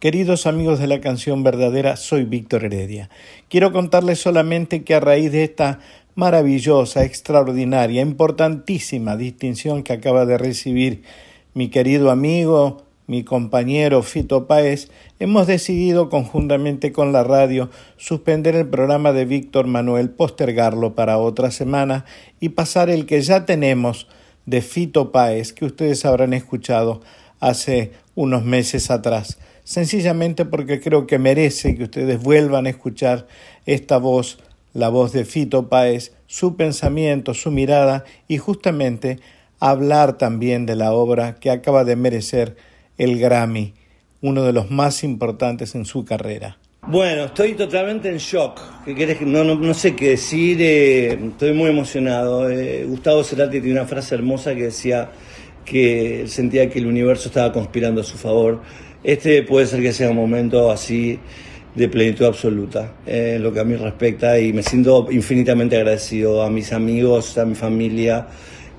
Queridos amigos de la canción verdadera, soy Víctor Heredia. Quiero contarles solamente que a raíz de esta maravillosa, extraordinaria, importantísima distinción que acaba de recibir mi querido amigo, mi compañero Fito Páez, hemos decidido conjuntamente con la radio suspender el programa de Víctor Manuel, postergarlo para otra semana y pasar el que ya tenemos de Fito Páez, que ustedes habrán escuchado hace unos meses atrás sencillamente porque creo que merece que ustedes vuelvan a escuchar esta voz, la voz de Fito Páez, su pensamiento, su mirada y justamente hablar también de la obra que acaba de merecer el Grammy, uno de los más importantes en su carrera. Bueno, estoy totalmente en shock. ¿Qué No, no, sé qué decir. Eh, estoy muy emocionado. Eh, Gustavo Cerati tiene una frase hermosa que decía que sentía que el universo estaba conspirando a su favor. Este puede ser que sea un momento así de plenitud absoluta eh, lo que a mí respecta y me siento infinitamente agradecido a mis amigos, a mi familia,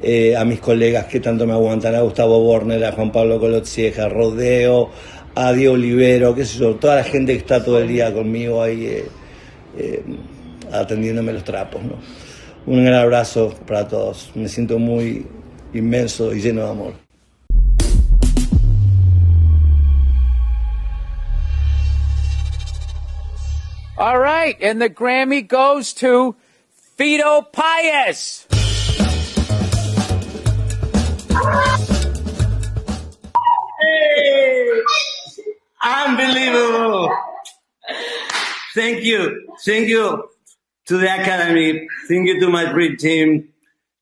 eh, a mis colegas que tanto me aguantan, a Gustavo Borner, a Juan Pablo Colotzieja, a Rodeo, a Diego Olivero, qué sé yo, toda la gente que está todo el día conmigo ahí eh, atendiéndome los trapos. Un gran abrazo para todos, me siento muy inmenso y lleno de amor. All right, and the Grammy goes to Fido Pius. Hey, unbelievable. Thank you. Thank you to the Academy. Thank you to my great team,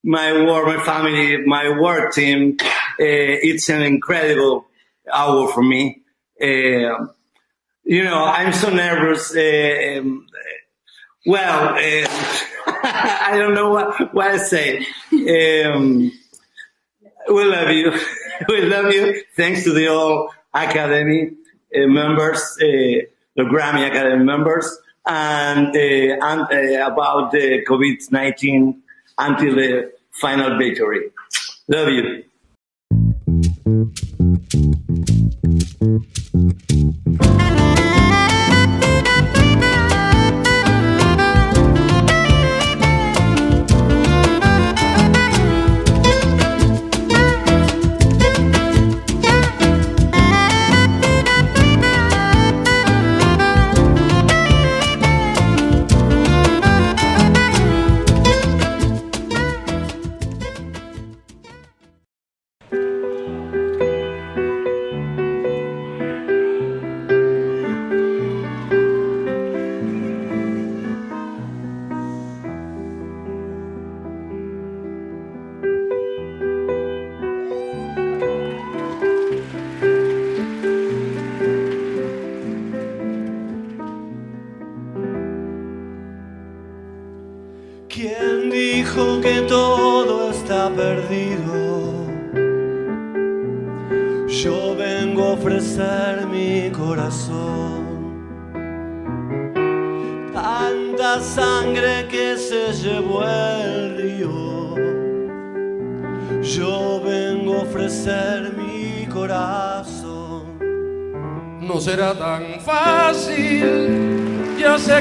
my work, my family, my work team. Uh, it's an incredible hour for me. Uh, you know, I'm so nervous. Um, well, uh, I don't know what, what to say. Um, we love you. we love you. Thanks to the all Academy uh, members, uh, the Grammy Academy members, and, and about the COVID-19 until the final victory. Love you.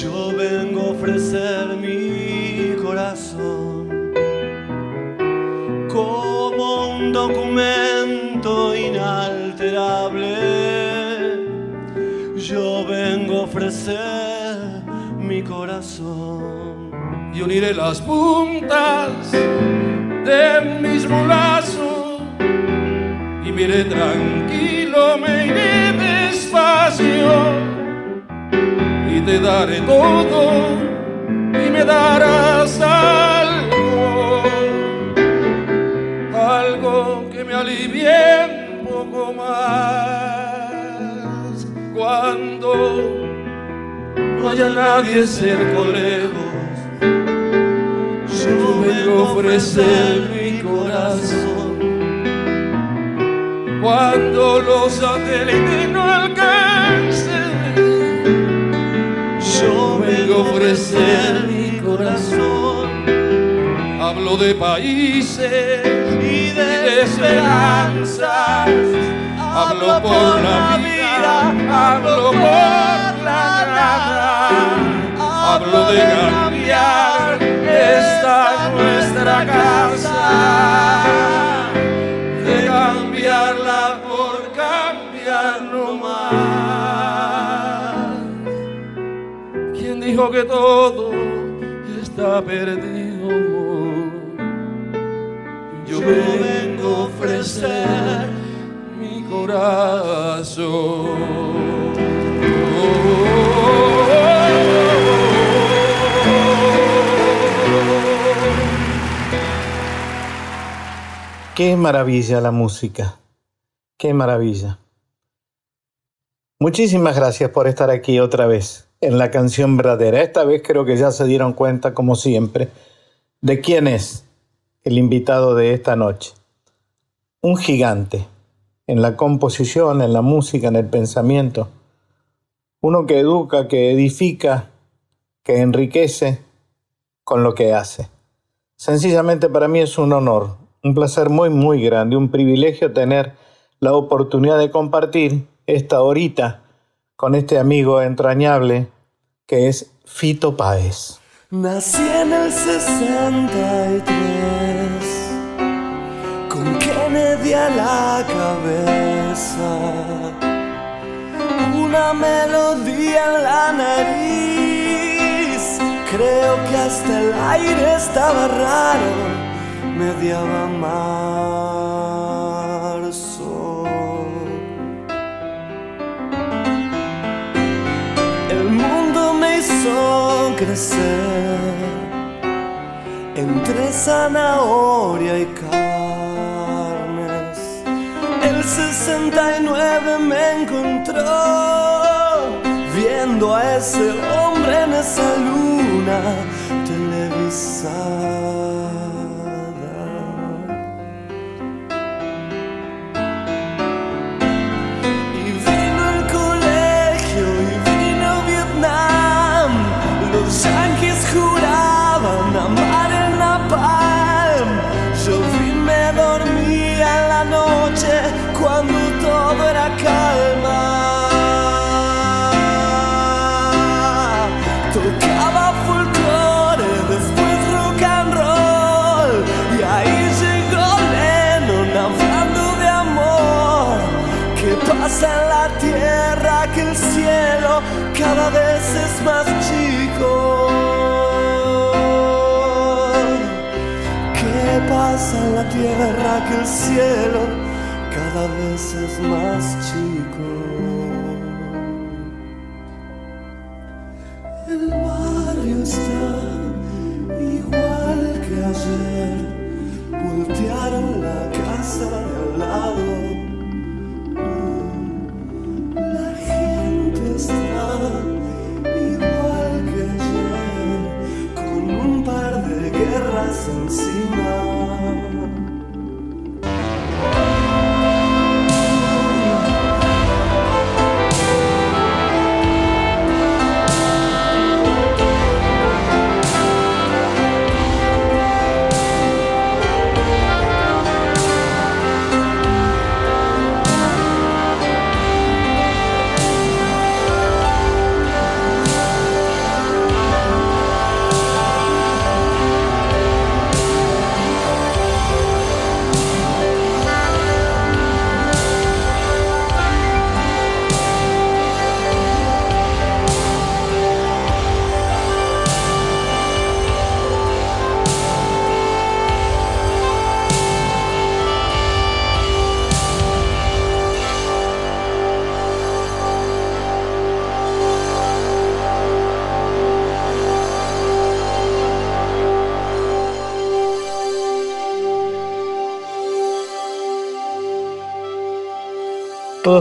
yo vengo a ofrecer mi corazón como un documento inalterable. Yo vengo a ofrecer mi corazón y uniré las puntas de mis mulazos y miré tranquilo, me iré despacio alivie un poco más cuando no haya nadie cerca o lejos. Yo vengo a ofrecer mi corazón. Cuando los satélites no alcancen, ofrecer mi corazón. Hablo de países y de esperanzas. Hablo por la vida, hablo por la nada. Hablo de cambiar esta nuestra casa. De cambiarla por dijo que todo está perdido? Yo vengo a ofrecer mi corazón. Qué maravilla la música. Qué maravilla. Muchísimas gracias por estar aquí otra vez en la canción verdadera. Esta vez creo que ya se dieron cuenta, como siempre, de quién es el invitado de esta noche. Un gigante en la composición, en la música, en el pensamiento. Uno que educa, que edifica, que enriquece con lo que hace. Sencillamente para mí es un honor, un placer muy, muy grande, un privilegio tener la oportunidad de compartir esta horita con este amigo entrañable que es Fito Páez. Nací en el 63 con Kennedy a la cabeza, una melodía en la nariz. Creo que hasta el aire estaba raro mediaba marzo. Hizo crecer entre zanahoria y carnes. El 69 me encontró viendo a ese hombre en esa luna televisada. Que el cielo cada vez es más chico?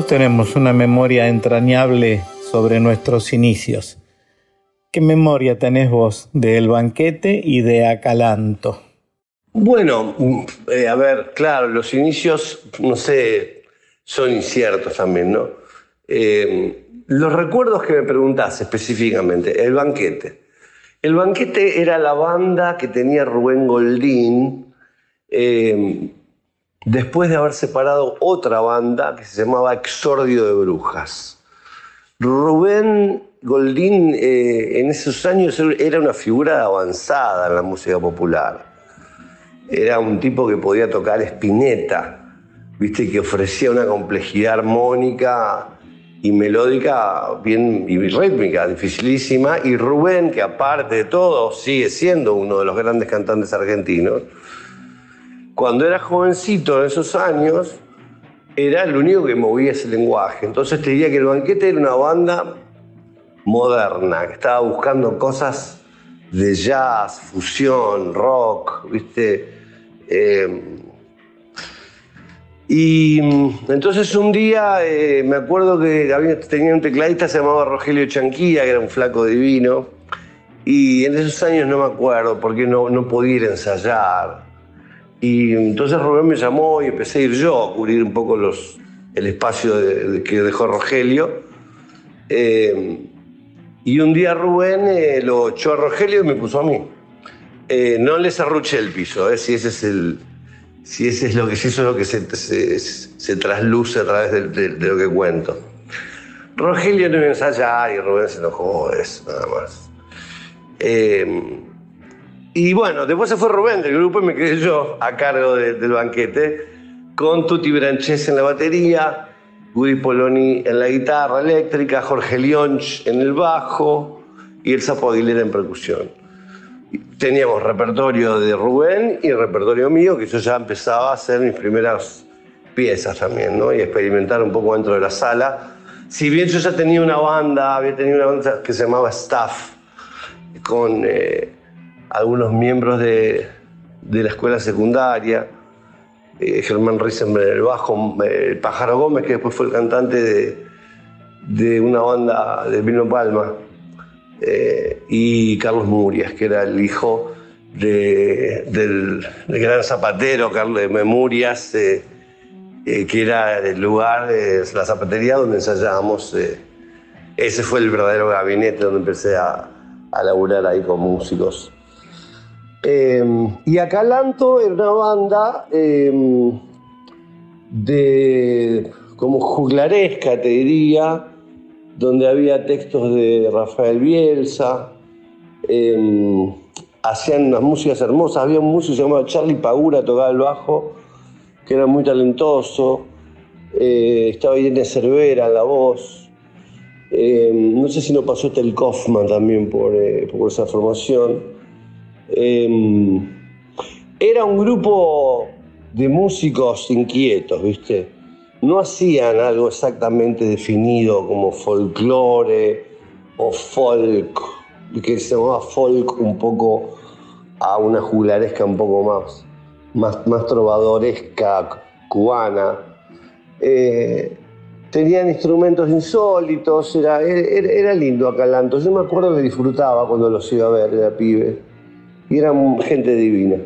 Tenemos una memoria entrañable sobre nuestros inicios. ¿Qué memoria tenés vos del banquete y de Acalanto? Bueno, mm, eh, a ver, claro, los inicios, no sé, son inciertos también, ¿no? Eh, los recuerdos que me preguntás específicamente, el banquete. El banquete era la banda que tenía Rubén Goldín eh, después de haber separado otra banda que se llamaba Exordio de Brujas. Rubén Goldín eh, en esos años era una figura avanzada en la música popular. Era un tipo que podía tocar espineta, viste, que ofrecía una complejidad armónica y melódica bien y rítmica, dificilísima. Y Rubén, que aparte de todo sigue siendo uno de los grandes cantantes argentinos, cuando era jovencito en esos años, era el único que movía ese lenguaje. Entonces te diría que el banquete era una banda moderna, que estaba buscando cosas de jazz, fusión, rock, ¿viste? Eh, y entonces un día eh, me acuerdo que tenía un tecladista se llamaba Rogelio Chanquilla, que era un flaco divino, y en esos años no me acuerdo porque no, no podía ir a ensayar. Y entonces Rubén me llamó y empecé a ir yo a cubrir un poco los, el espacio que dejó Rogelio. Eh, y un día Rubén eh, lo echó a Rogelio y me puso a mí. Eh, no les arruché el piso, eh, si ese es el. Si ese es lo que, si eso es lo que se, se, trasluce a través de, lo que cuento. Rogelio no me ensaya y Rubén se enojó, eso, nada más. Y bueno, después se fue Rubén del grupo y me quedé yo a cargo del banquete, con Tuti Branches en la batería, Woody Poloni en la guitarra eléctrica, Jorge Lionch en el bajo y el Sapo Aguilera en percusión. Teníamos repertorio de Rubén y repertorio mío, que yo ya empezaba a hacer mis primeras piezas también, ¿no? Y experimentar un poco dentro de la sala. Si bien yo ya tenía una banda, había tenido una banda que se llamaba Staff, con eh, algunos miembros de, de la escuela secundaria, eh, Germán Risenberg en el bajo, eh, el Pájaro Gómez, que después fue el cantante de, una banda de Vino Palma, eh, y Carlos Murias, que era el hijo del, gran zapatero Carlos de Murias, que era el lugar, la zapatería donde ensayábamos. ese fue el verdadero gabinete donde empecé a, a laburar ahí con músicos. Em, y Acalanto era una banda em, de como juglaresca, te diría, donde había textos de Rafael Bielsa, em, hacían unas músicas hermosas, había un músico llamado Charlie Pagura, tocaba el bajo, que era muy talentoso, eh, estaba Irene Cervera en la voz, no sé si no pasó Tel Kaufman también por, eh, por esa formación. Em, era un grupo de músicos inquietos, ¿viste? No hacían algo exactamente definido como folclore o folk, que se llamaba folk un poco a una juglaresca un poco más, más, más trovadoresca cubana. Eh, tenían instrumentos insólitos, era, era, era lindo Acalanto. Yo me acuerdo que disfrutaba cuando los iba a ver, era pibe y eran gente divina.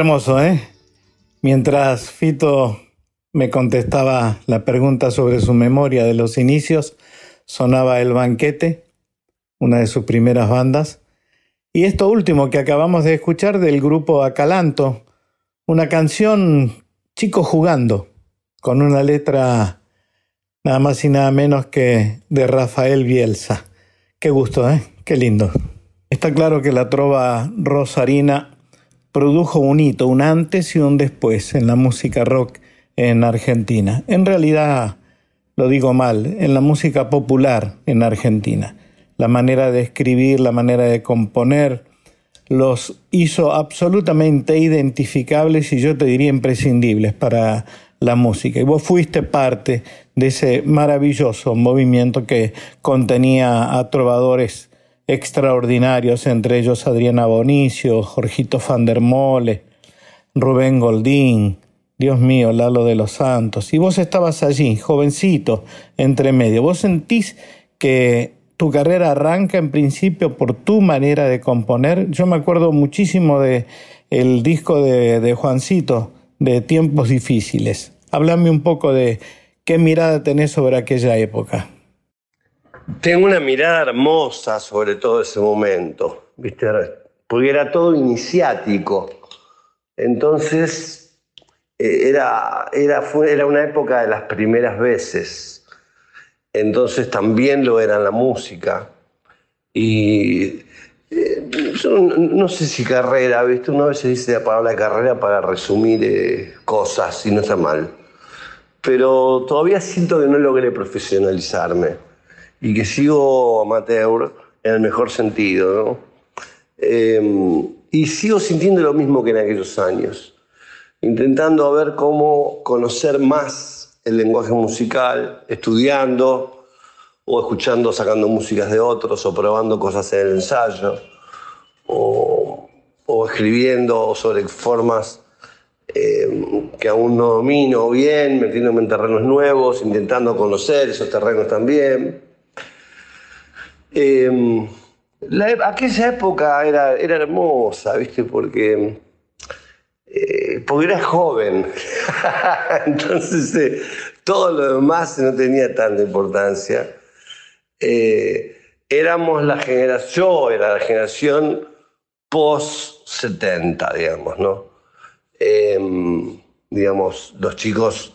Hermoso, ¿eh? Mientras Fito me contestaba la pregunta sobre su memoria de los inicios, sonaba El Banquete, una de sus primeras bandas, y esto último que acabamos de escuchar del grupo Acalanto, una canción Chico jugando, con una letra nada más y nada menos que de Rafael Bielsa. Qué gusto, ¿eh? Qué lindo. Está claro que la trova rosarina produjo un hito, un antes y un después en la música rock en Argentina. En realidad, lo digo mal, en la música popular en Argentina. La manera de escribir, la manera de componer, los hizo absolutamente identificables y yo te diría imprescindibles para la música. Y vos fuiste parte de ese maravilloso movimiento que contenía a trovadores extraordinarios, entre ellos Adriana Bonicio, Jorgito van der Mole, Rubén Goldín, Dios mío, Lalo de los Santos. Y vos estabas allí, jovencito, entre medio. ¿Vos sentís que tu carrera arranca en principio por tu manera de componer? Yo me acuerdo muchísimo de el disco de, de Juancito, de Tiempos Difíciles. Háblame un poco de qué mirada tenés sobre aquella época. Tengo una mirada hermosa sobre todo ese momento, ¿viste? porque era todo iniciático. Entonces, eh, era, era, fue, era una época de las primeras veces. Entonces también lo era la música. Y eh, no, sé si carrera, ¿viste? Una vez se dice la palabra carrera para resumir eh, cosas y no está mal. Pero todavía siento que no logré profesionalizarme y que sigo amateur en el mejor sentido, ¿no? Em, y sigo sintiendo lo mismo que en aquellos años, intentando ver cómo conocer más el lenguaje musical, estudiando o escuchando, sacando músicas de otros o probando cosas en el ensayo o, o escribiendo sobre formas em, que aún no domino bien, metiéndome en terrenos nuevos, intentando conocer esos terrenos también. Eh, aquella época era, era hermosa, ¿viste? Porque, eh, porque era joven. Entonces, eh, todo lo demás no tenía tanta importancia. Eh, éramos la generación, yo era la generación post-70, digamos, ¿no? Em, digamos, los chicos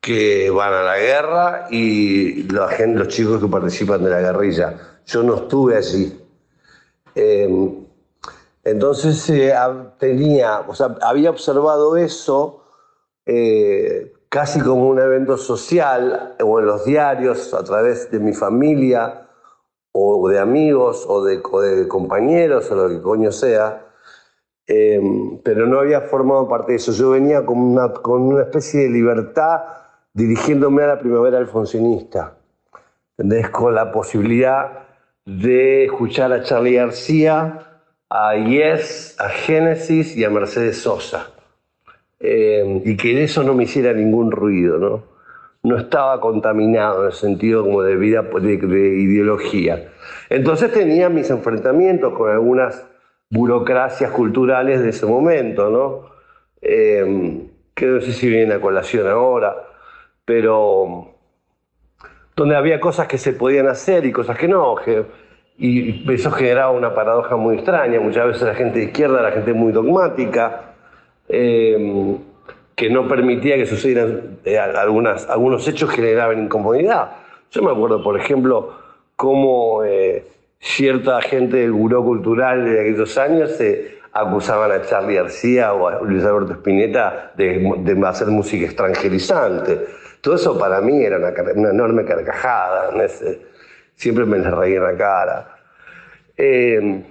que van a la guerra y la gente, los chicos que participan de la guerrilla. Yo no estuve allí. Em, entonces eh, tenía, o sea, había observado eso eh, casi como un evento social o en los diarios a través de mi familia o de amigos o de, compañeros o lo que coño sea, em, pero no había formado parte de eso. Yo venía con una, con una especie de libertad dirigiéndome a la primavera alfonsinista, ¿entendés? Con la posibilidad de escuchar a Charlie García, a Yes, a Génesis y a Mercedes Sosa. Eh, y que eso no me hiciera ningún ruido, ¿no? No estaba contaminado en el sentido como de vida, de, ideología. Entonces tenía mis enfrentamientos con algunas burocracias culturales de ese momento, ¿no? Eh, que no sé si viene a colación ahora pero donde había cosas que se podían hacer y cosas que no. Y eso generaba una paradoja muy extraña. Muchas veces la gente de izquierda, la gente muy dogmática, em, que no permitía que sucedieran eh, algunas, algunos hechos generaban incomodidad. Yo me acuerdo, por ejemplo, cómo eh, cierta gente del buró cultural de aquellos años se acusaban a Charlie García o a Luis Alberto Spinetta de, de hacer música extranjerizante todo eso para mí era una, enorme carcajada, siempre me les reía en la cara. Eh,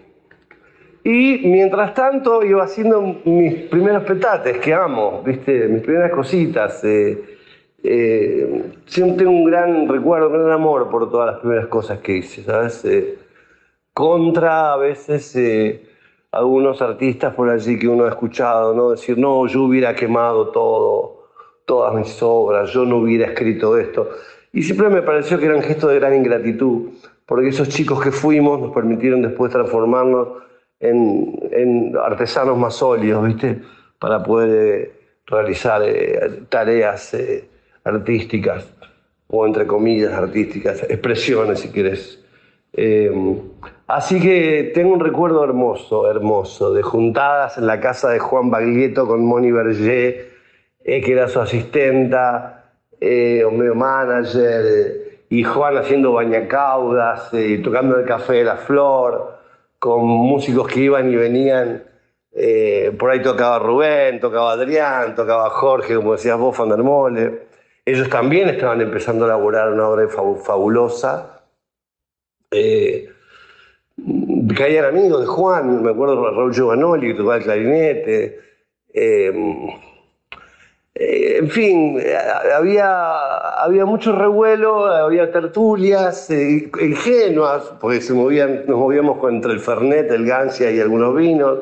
y mientras tanto iba haciendo mis primeros petates, que amo, ¿viste? mis primeras cositas. Eh, eh, siempre tengo un gran recuerdo, un gran amor por todas las primeras cosas que hice, ¿sabes? contra a veces algunos artistas por allí que uno ha escuchado, ¿no? Decir, no, yo hubiera quemado todo todas mis obras, yo no hubiera escrito esto. Y siempre me pareció que era un gesto de gran ingratitud, porque esos chicos que fuimos nos permitieron después transformarnos en, artesanos más sólidos, ¿viste? para poder eh, realizar eh, tareas eh, artísticas, o entre comillas artísticas, expresiones si quieres. así que tengo un recuerdo hermoso, hermoso, de juntadas en la casa de Juan Baglietto con Moni Berger, que era su asistenta, o medio manager, y Juan haciendo bañacaudas, tocando el café de la flor, con músicos que iban y venían eh, por ahí tocaba Rubén, tocaba Adrián, tocaba Jorge, como decías vos, Van der Mole. Ellos también estaban empezando a elaborar una obra fabulosa. Eh, caían amigos de Juan, me acuerdo de Raúl Giovanoli, que tocaba el clarinete. Eh, eh, en fin, había, había mucho revuelo, había tertulias ingenuas, porque nos movíamos entre el Fernet, el Gancia y algunos vinos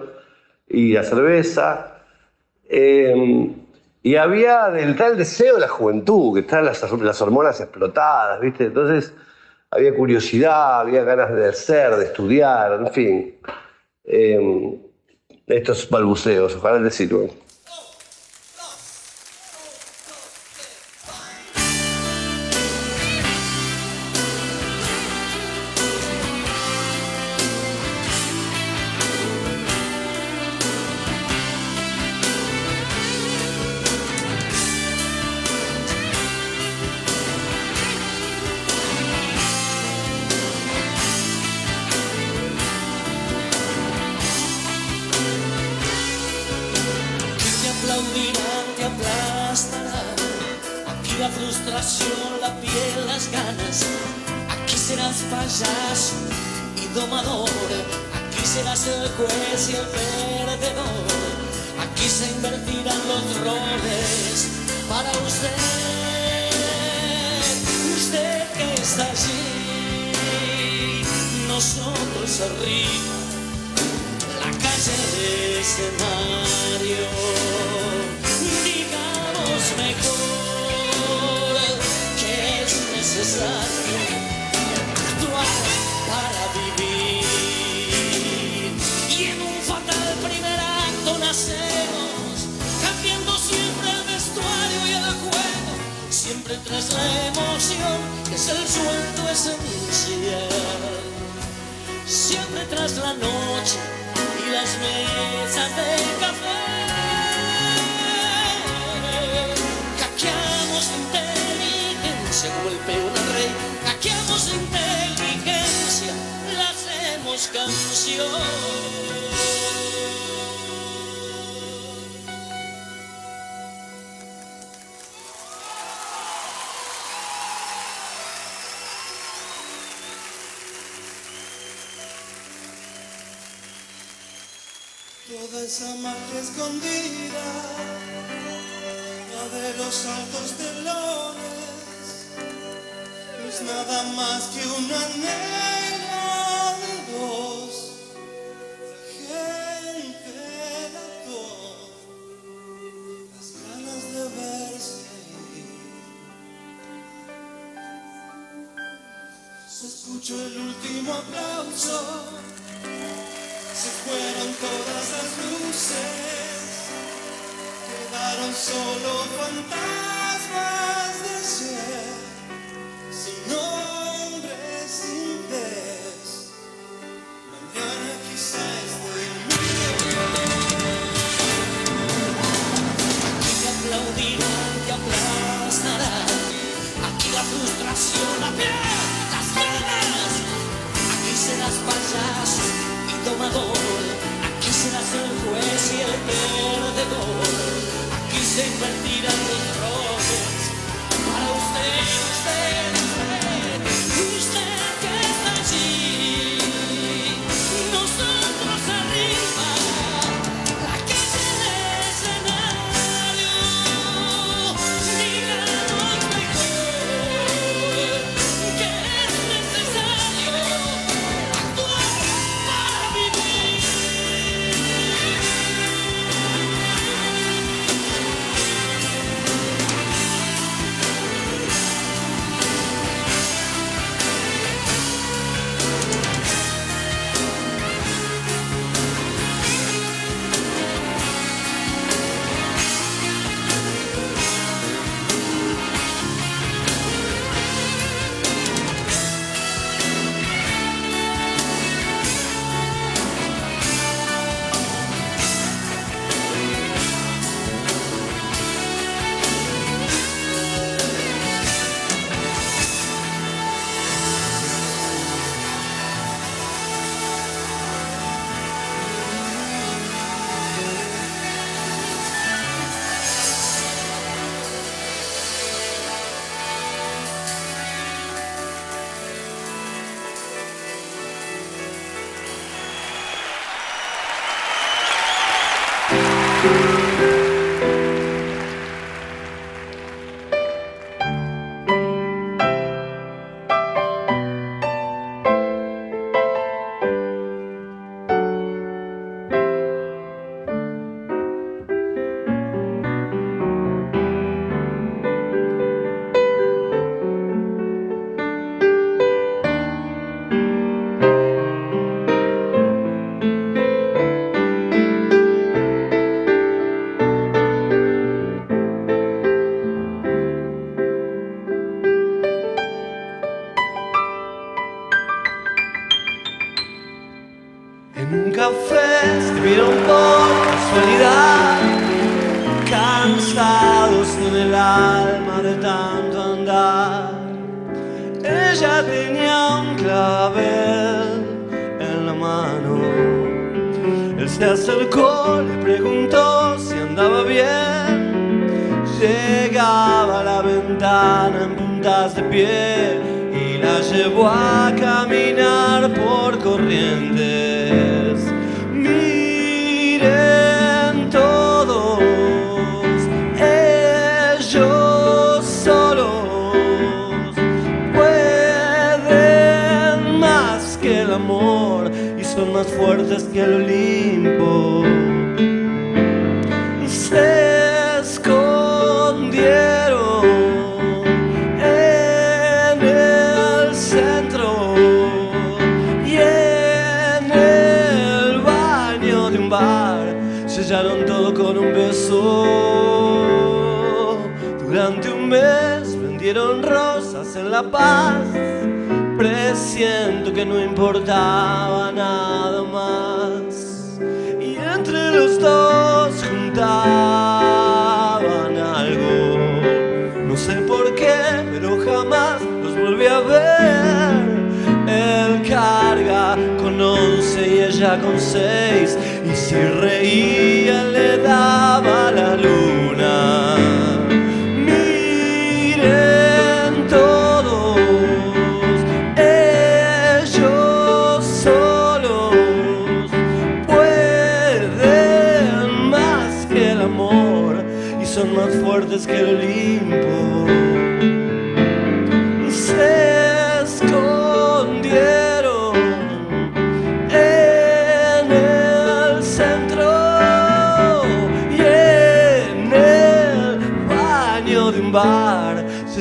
y la cerveza. Em, y había del tal deseo de la juventud, que están las, hormonas explotadas, ¿viste? Entonces había curiosidad, había ganas de ser, de estudiar, en fin. Eh, estos balbuceos, ojalá les sirvan. domador, aquí serás el juez y el perdedor, aquí se invertirán los roles para usted, usted que está allí, nosotros arriba, la calle de escenario. siempre tras la emoción, que es el sueldo esencial. Siempre tras la noche y las mesas de café. Caqueamos inteligencia como el peón rey. Caqueamos inteligencia, la hacemos canción. Esa magia escondida, la de los altos telones, no es nada más que un anhelo de dos, gente de las ganas de verse. Se escuchó el último aplauso se fueron todas las luces, quedaron solo fantasmas de ser, sin nombre, sin vez. Mañana quizá esté. Aquí aplaudirán y aplastarán, aquí la frustración, la piel, las ganas, aquí serás payaso aquí serás el juez y el perdedor, aquí se invertirán los roles. Para usted, usted. Se escondieron en el centro y en el baño de un bar sellaron todo con un beso. Durante un mes vendieron rosas en La Paz. Presiento que no importaba nada más. Y entre los dos algo. No sé por qué, pero jamás los volví a ver. Él carga con once y ella con seis. Y si reía le daba la luna.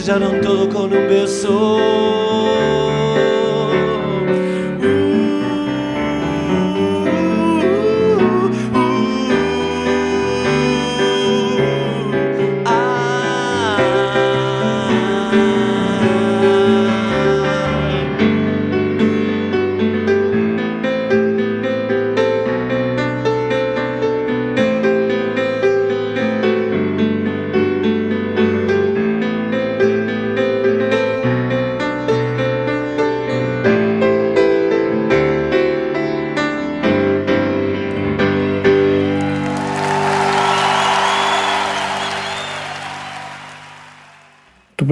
Sellaron todo con un beso.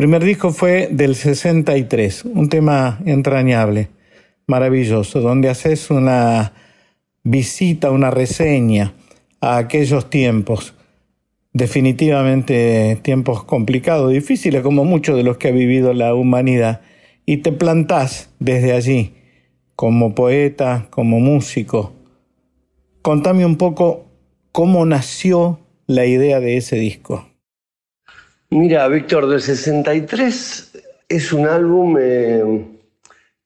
Primer disco fue del 63, un tema entrañable, maravilloso, donde haces una visita, una reseña a aquellos tiempos, definitivamente tiempos complicados, difíciles como muchos de los que ha vivido la humanidad, y te plantás desde allí como poeta, como músico. Contame un poco cómo nació la idea de ese disco. Mira, Víctor, del 63 es un álbum eh,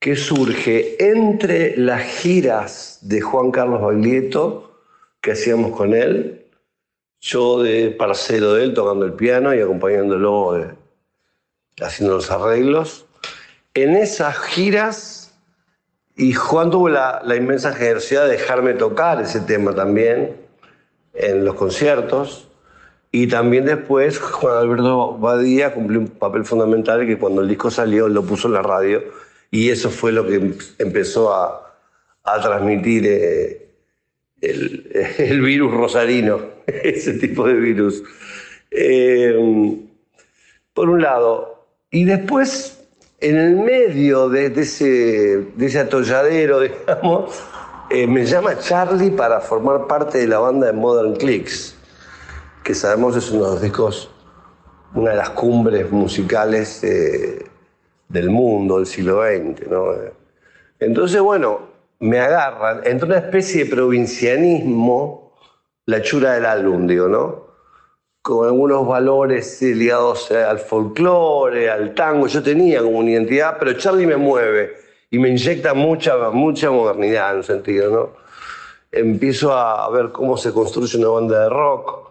que surge entre las giras de Juan Carlos Baglietto que hacíamos con él, yo de parcero de él tocando el piano y acompañándolo, eh, haciendo los arreglos. En esas giras, y Juan tuvo la, la inmensa generosidad de dejarme tocar ese tema también en los conciertos. Y también después Juan Alberto Badía cumplió un papel fundamental que cuando el disco salió lo puso en la radio y eso fue lo que empezó a, transmitir eh, el, virus rosarino, ese tipo de virus. Eh, por un lado. Y después, en el medio de, de ese, de ese atolladero, digamos, eh, me llama Charlie para formar parte de la banda de Modern Clicks que sabemos es uno de los discos, una de las cumbres musicales del mundo, del siglo XX. Entonces, bueno, me agarran entre una especie de provincianismo, la chura del álbum, digo, ¿no? Con algunos valores eh, ligados al folclore, al tango. Yo tenía como una identidad, pero Charlie me mueve y me inyecta mucha, mucha modernidad en un sentido, ¿no? Empiezo a ver cómo se construye una banda de rock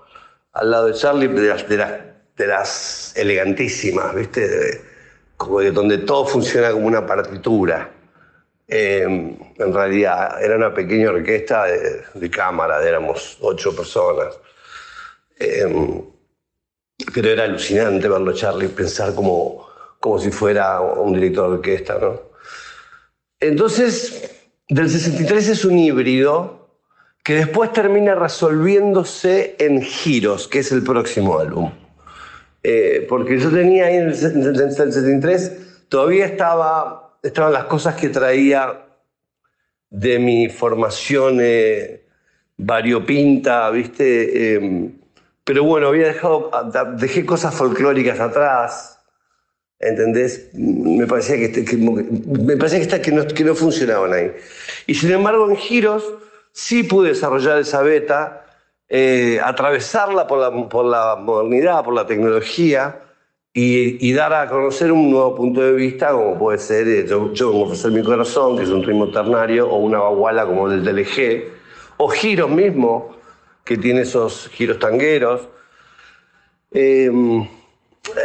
al lado de Charlie, de las, de las, elegantísimas, ¿viste? Como de donde todo funciona como una partitura. Eh, en realidad era una pequeña orquesta de, cámara, éramos ocho personas. Eh, pero era alucinante verlo Charlie pensar como, como si fuera un director de orquesta, ¿no? Entonces, del 63 es un híbrido que después termina resolviéndose en Giros, que es el próximo álbum. Eh, porque yo tenía ahí en el, se- en el 73, todavía estaba, estaban las cosas que traía de mi formación eh, variopinta, ¿viste? Eh, pero bueno, había dejado, dejé cosas folclóricas atrás, ¿entendés? Me parecía que, este- que- me parecía que, que, no, que no funcionaban ahí. Y sin embargo, en giros sí pude desarrollar esa beta, eh, atravesarla por la, modernidad, por la tecnología y, dar a conocer un nuevo punto de vista, como puede ser eh, yo, yo ofrecer mi corazón, que es un ritmo ternario, o una baguala como el del DLG, o giros mismo, que tiene esos giros tangueros. Eh,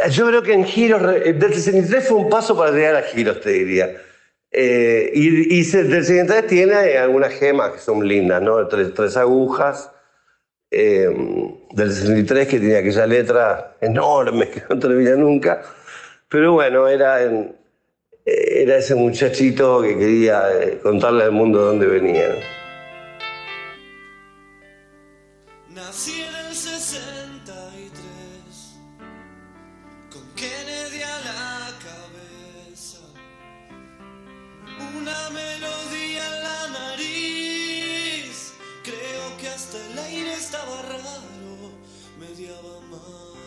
yo creo que en giros, eh, del 63 fue un paso para llegar a giros, te diría. Eh, y, del 63 tiene algunas gemas que son lindas, ¿no? Tres, agujas. eh, del 63 que tenía aquella letra enorme que no termina nunca. Pero bueno, era, era ese muchachito que quería eh, contarle al mundo de dónde venía. Nací en el 63 con Kennedy a una melodía en la nariz. Creo que hasta el aire estaba raro, mediaba marzo.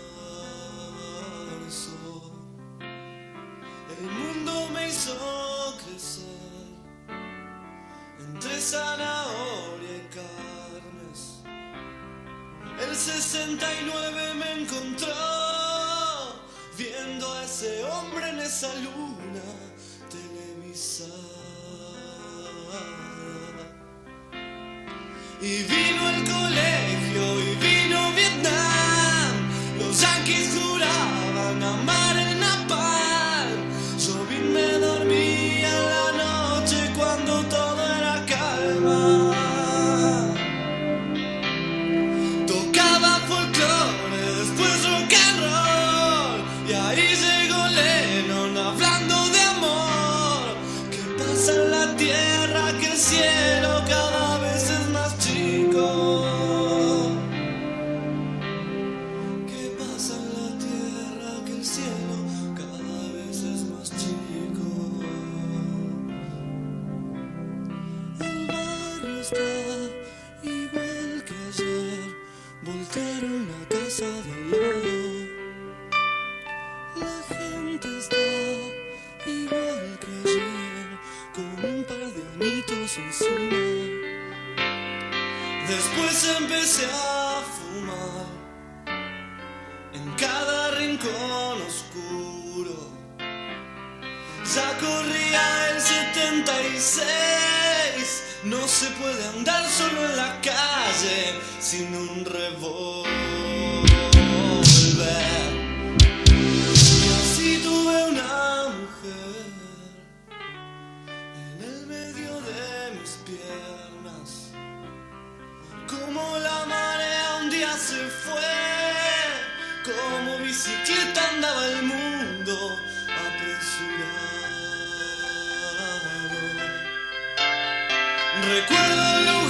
El mundo me hizo crecer entre zanahoria y carnes. El 69 me encontró viendo a ese hombre en esa luna televisada. Y vino el colegio Ya corría el 76. No se puede andar solo en la calle sin un revólver. Así tuve una mujer en el medio de mis piernas. Como la marea un día se fue, como bicicleta andaba el mundo Recuerdo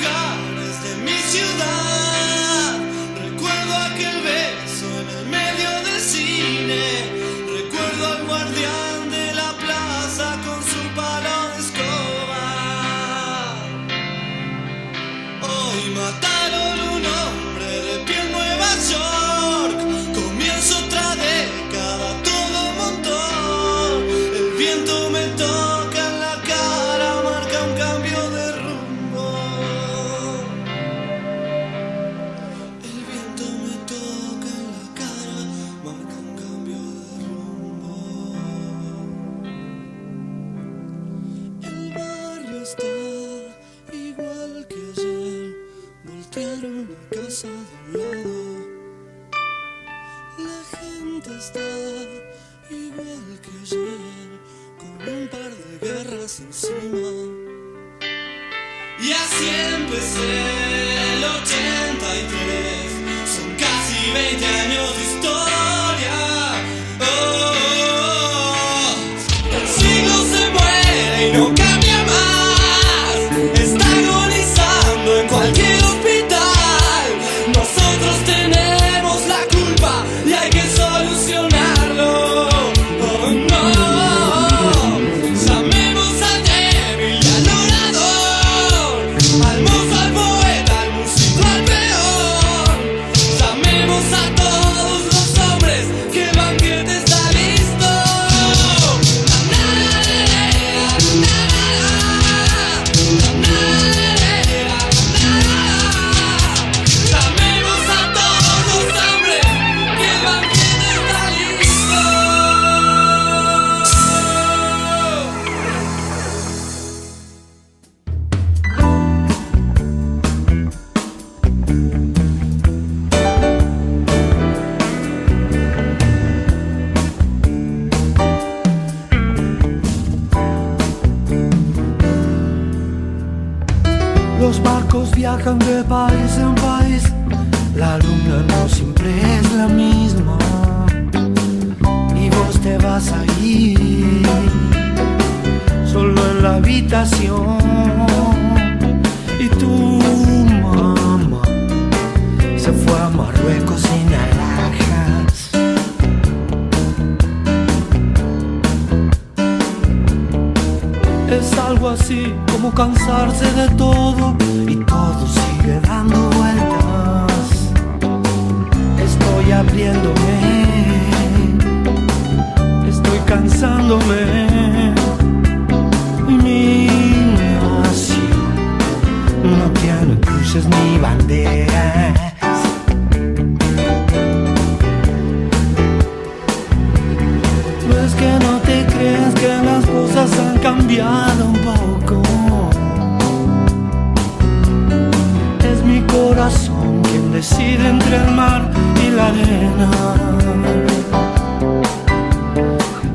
decide entre el mar y la arena.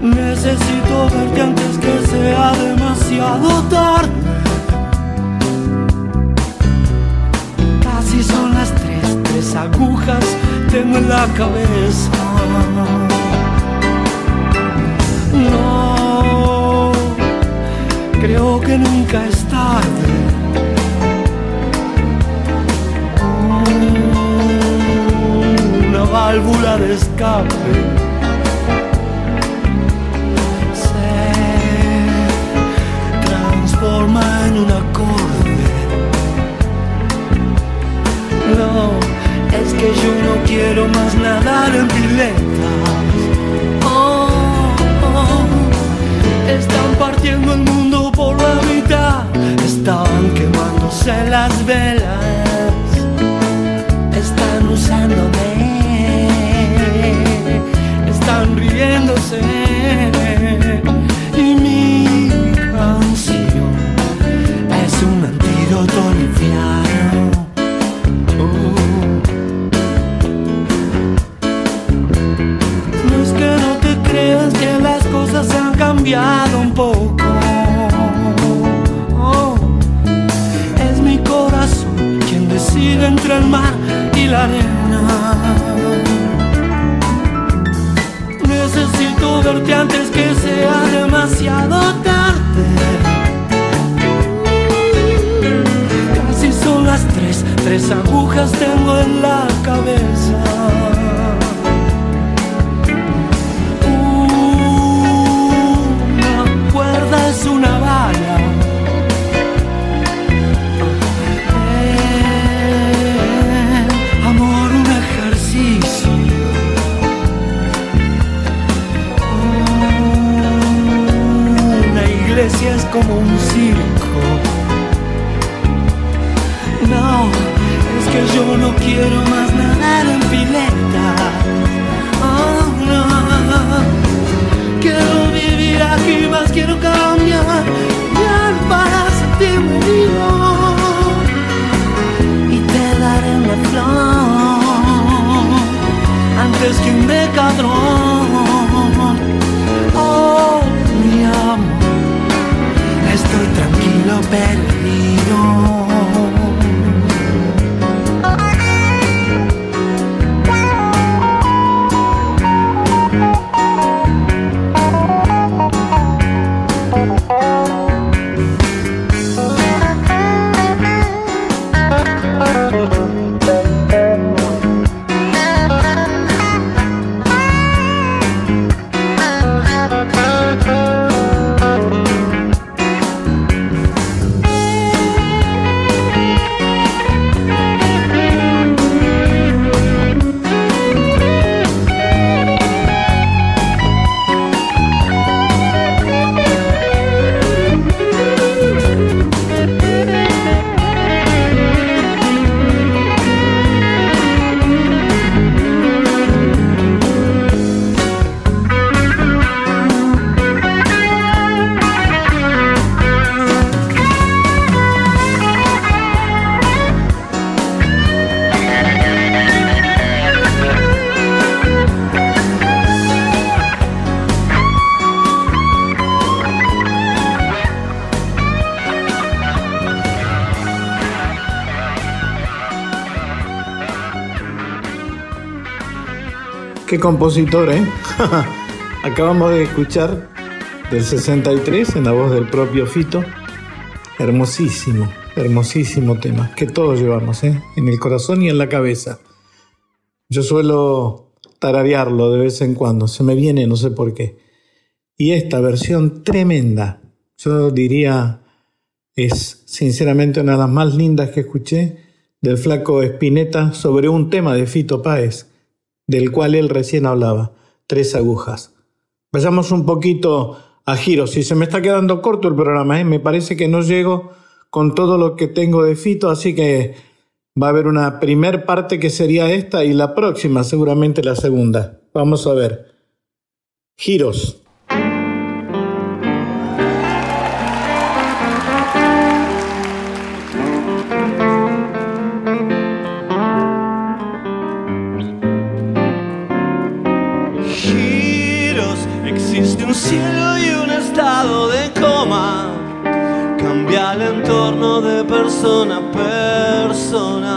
Necesito verte antes que sea demasiado tarde. Casi son las tres, tres agujas tengo en la cabeza. No, creo que nunca es tarde. Válvula de escape. Se transforma en un acorde. No, es que yo no quiero más nadar en piletas. Oh, oh, están partiendo el mundo por la mitad, están quemándose las velas, y mi canción es un antídoto al infierno. Oh. No es que no te creas que las cosas han cambiado un poco. Oh, es mi corazón quien decide entre el mar y la arena. Necesito verte antes que sea demasiado tarde. Casi son las tres, tres agujas tengo en la cabeza. Qué compositor, ¿eh? Acabamos de escuchar del 63 en la voz del propio Fito. Hermosísimo, hermosísimo tema que todos llevamos, ¿eh? En el corazón y en la cabeza. Yo suelo tararearlo de vez en cuando, se me viene, no sé por qué. Y esta versión tremenda, yo diría, es sinceramente una de las más lindas que escuché del flaco Espineta sobre un tema de Fito Páez, del cual él recién hablaba, Tres Agujas. Vayamos un poquito a giro. Si se me está quedando corto el programa, ¿eh? me parece que no llego con todo lo que tengo de Fito, así que va a haber una primer parte que sería esta y la próxima seguramente la segunda. Vamos a ver. Giros. giros. El entorno de persona a persona.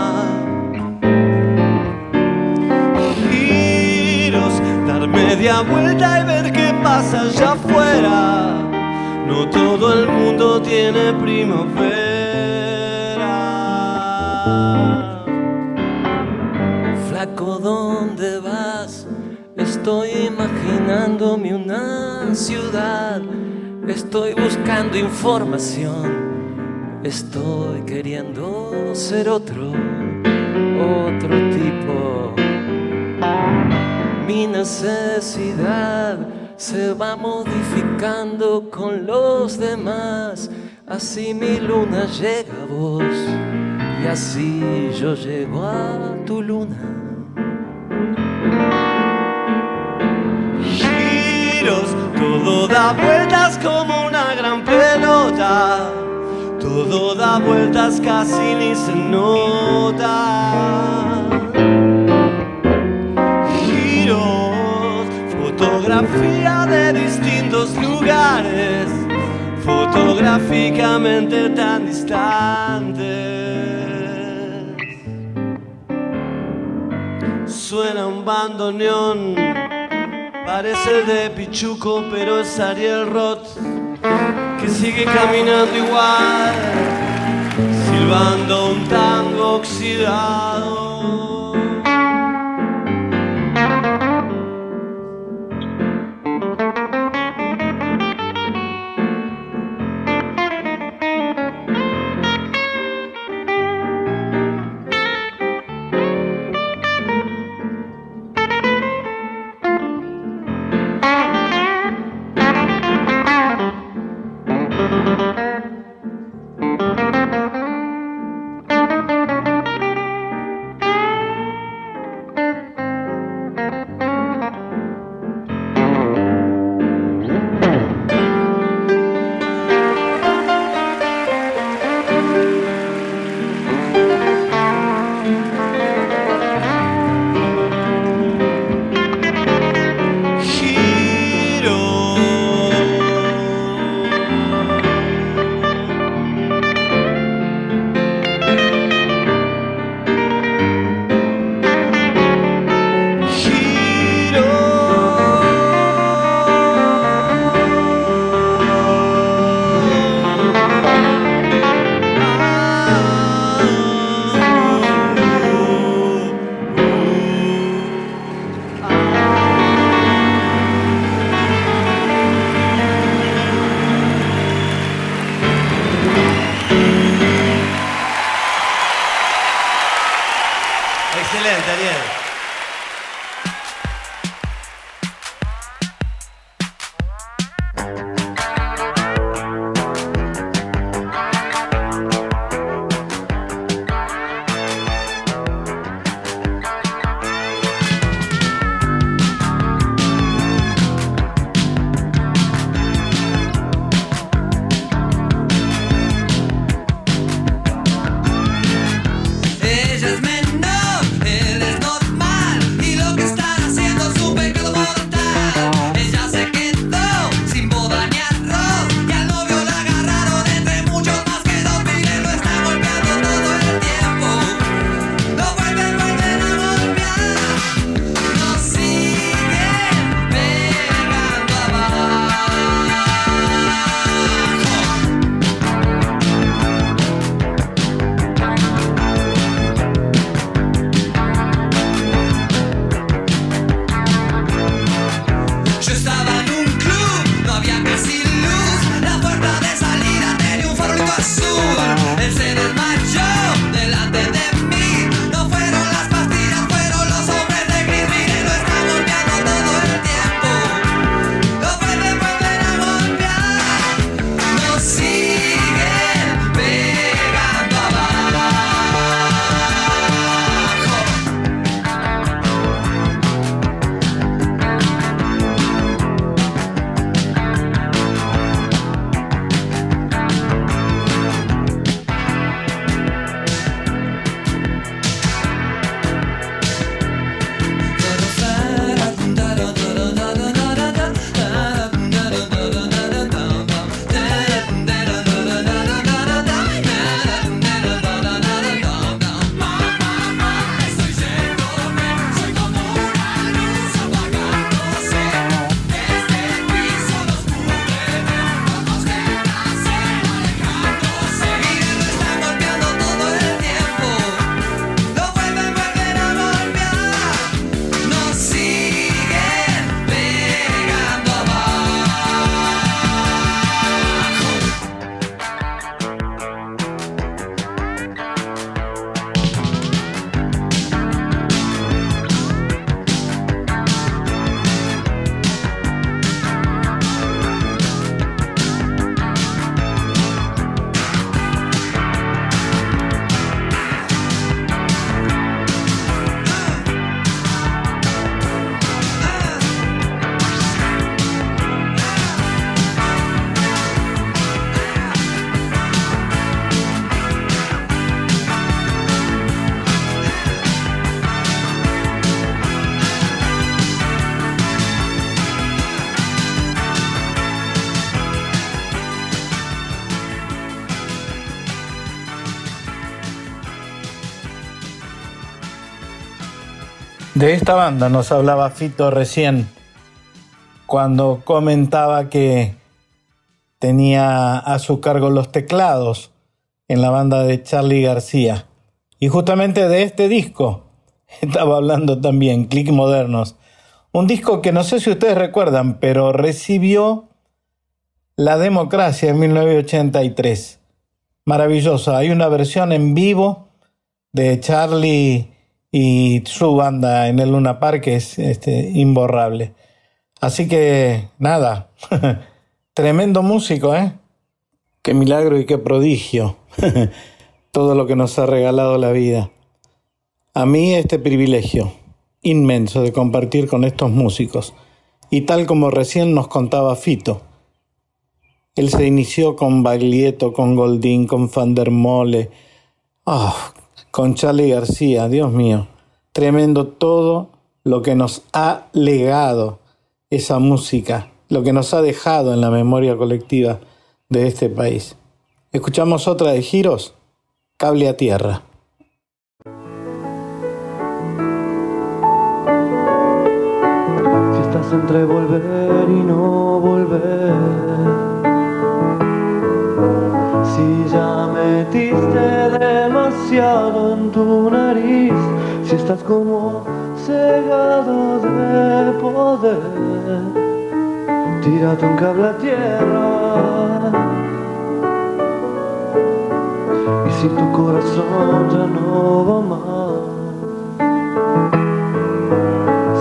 Giros, dar media vuelta y ver qué pasa allá afuera. No todo el mundo tiene primavera. Flaco, ¿dónde vas? Estoy imaginándome una ciudad. Estoy buscando información. Estoy queriendo ser otro, otro tipo. Mi necesidad se va modificando con los demás. Así mi luna llega a vos y así yo llego a tu luna. giros, todo da vueltas como una gran pelota, todo da vueltas casi ni se nota. Giros, fotografía de distintos lugares, fotográficamente tan distantes. Suena un bandoneón. Parece de Pichuco, pero es Ariel Roth sigue caminando igual, silbando un tango oxidado. De esta banda nos hablaba Fito recién cuando comentaba que tenía a su cargo los teclados en la banda de Charlie García. Y justamente de este disco estaba hablando también, Click Modernos. Un disco que no sé si ustedes recuerdan, pero recibió la democracia en 1983. Maravillosa. Hay una versión en vivo de Charlie y su banda en el Luna Park es este, imborrable. Así que nada, tremendo músico, ¿eh? Qué milagro y qué prodigio. Todo lo que nos ha regalado la vida. A mí este privilegio inmenso de compartir con estos músicos. Y tal como recién nos contaba Fito, él se inició con Baglietto, con Goldín, con Van der Mole, ah, con Charlie García, Dios mío, tremendo todo lo que nos ha legado esa música, lo que nos ha dejado en la memoria colectiva de este país. Escuchamos otra de Giros, Cable a Tierra. Si estás entre volver y no volver, en tu nariz, si estás como cegado de poder, tírate un cable a tierra. Y si tu corazón ya no va más,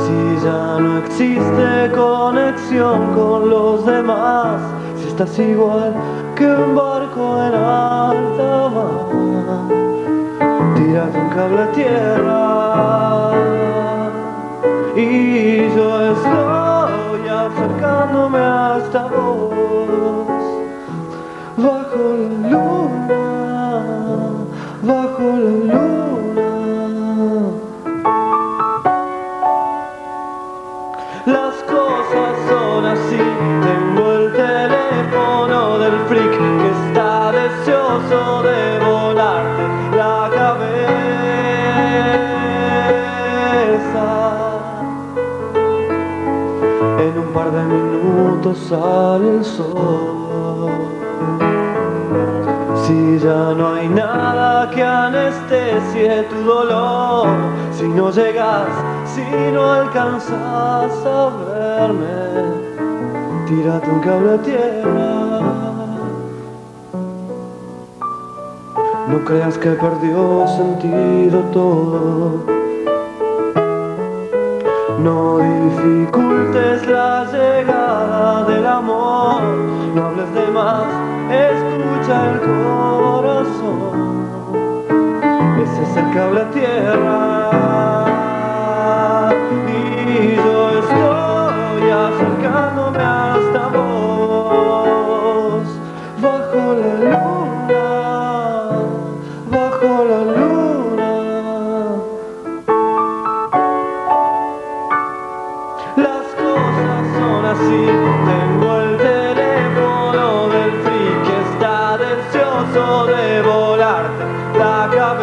si ya no existe conexión con los demás, si estás igual que un barco en alta mar, tírate un cable a tierra. Y yo estoy acercándome hasta vos, bajo la luna, bajo la luna. Las cosas son así, minutos sale el sol. Si ya no hay nada que anestesie tu dolor, si no llegas, si no alcanzas a verme, tírate un cable a tierra. No creas que perdió sentido todo. No dificultes la llegada escucha el corazón. Es el cable a tierra. Deseoso de volarte la cabeza.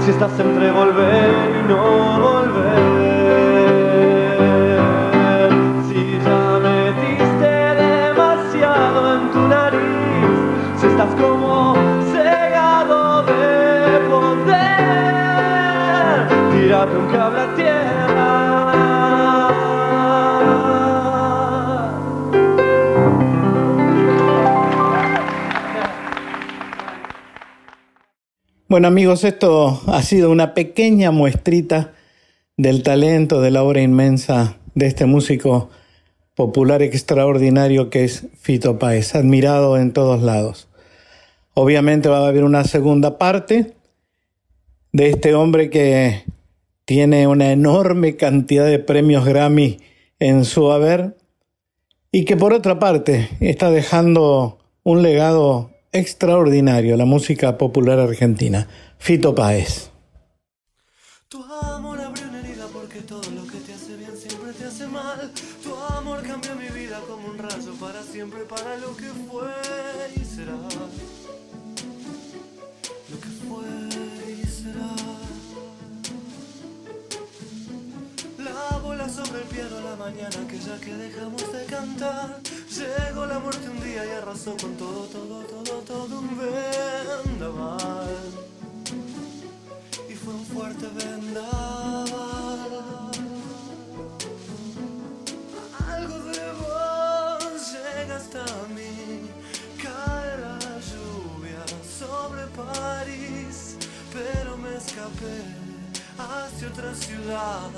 Si estás entre volver y no volver, si ya metiste demasiado en tu nariz, si estás como cegado de poder, tírate un Bueno amigos, esto ha sido una pequeña muestrita del talento, de la obra inmensa de este músico popular extraordinario que es Fito Páez, admirado en todos lados. Obviamente va a haber una segunda parte de este hombre que tiene una enorme cantidad de premios Grammy en su haber y que por otra parte está dejando un legado extraordinario la música popular argentina. Fito Páez. Tu amor abrió una herida porque todo lo que te hace bien siempre te hace mal. Tu amor cambió mi vida como un rayo para siempre, para lo que fue y será. Lo que fue y será. La bola sobre el piano a la mañana que ya que dejamos de cantar. Llegó la muerte un día y arrasó con todo, todo, todo, todo un vendaval. Y fue un fuerte vendaval. Algo de vos llega hasta mí. Cae la lluvia sobre París Pero me escapé hacia otra ciudad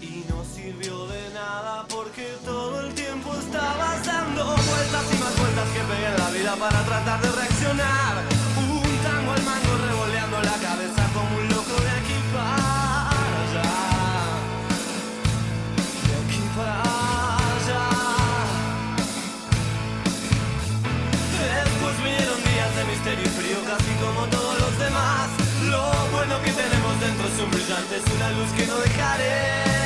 y no sirvió de nada porque todo el tiempo estabas dando vueltas y más vueltas que pegué en la vida para tratar de reaccionar. Un tango al mango revoleando la cabeza como un loco de aquí para allá. De aquí para allá. Después vinieron días de misterio y frío casi como todos los demás. Lo bueno que tenemos dentro es un brillante, es una luz que no dejaré.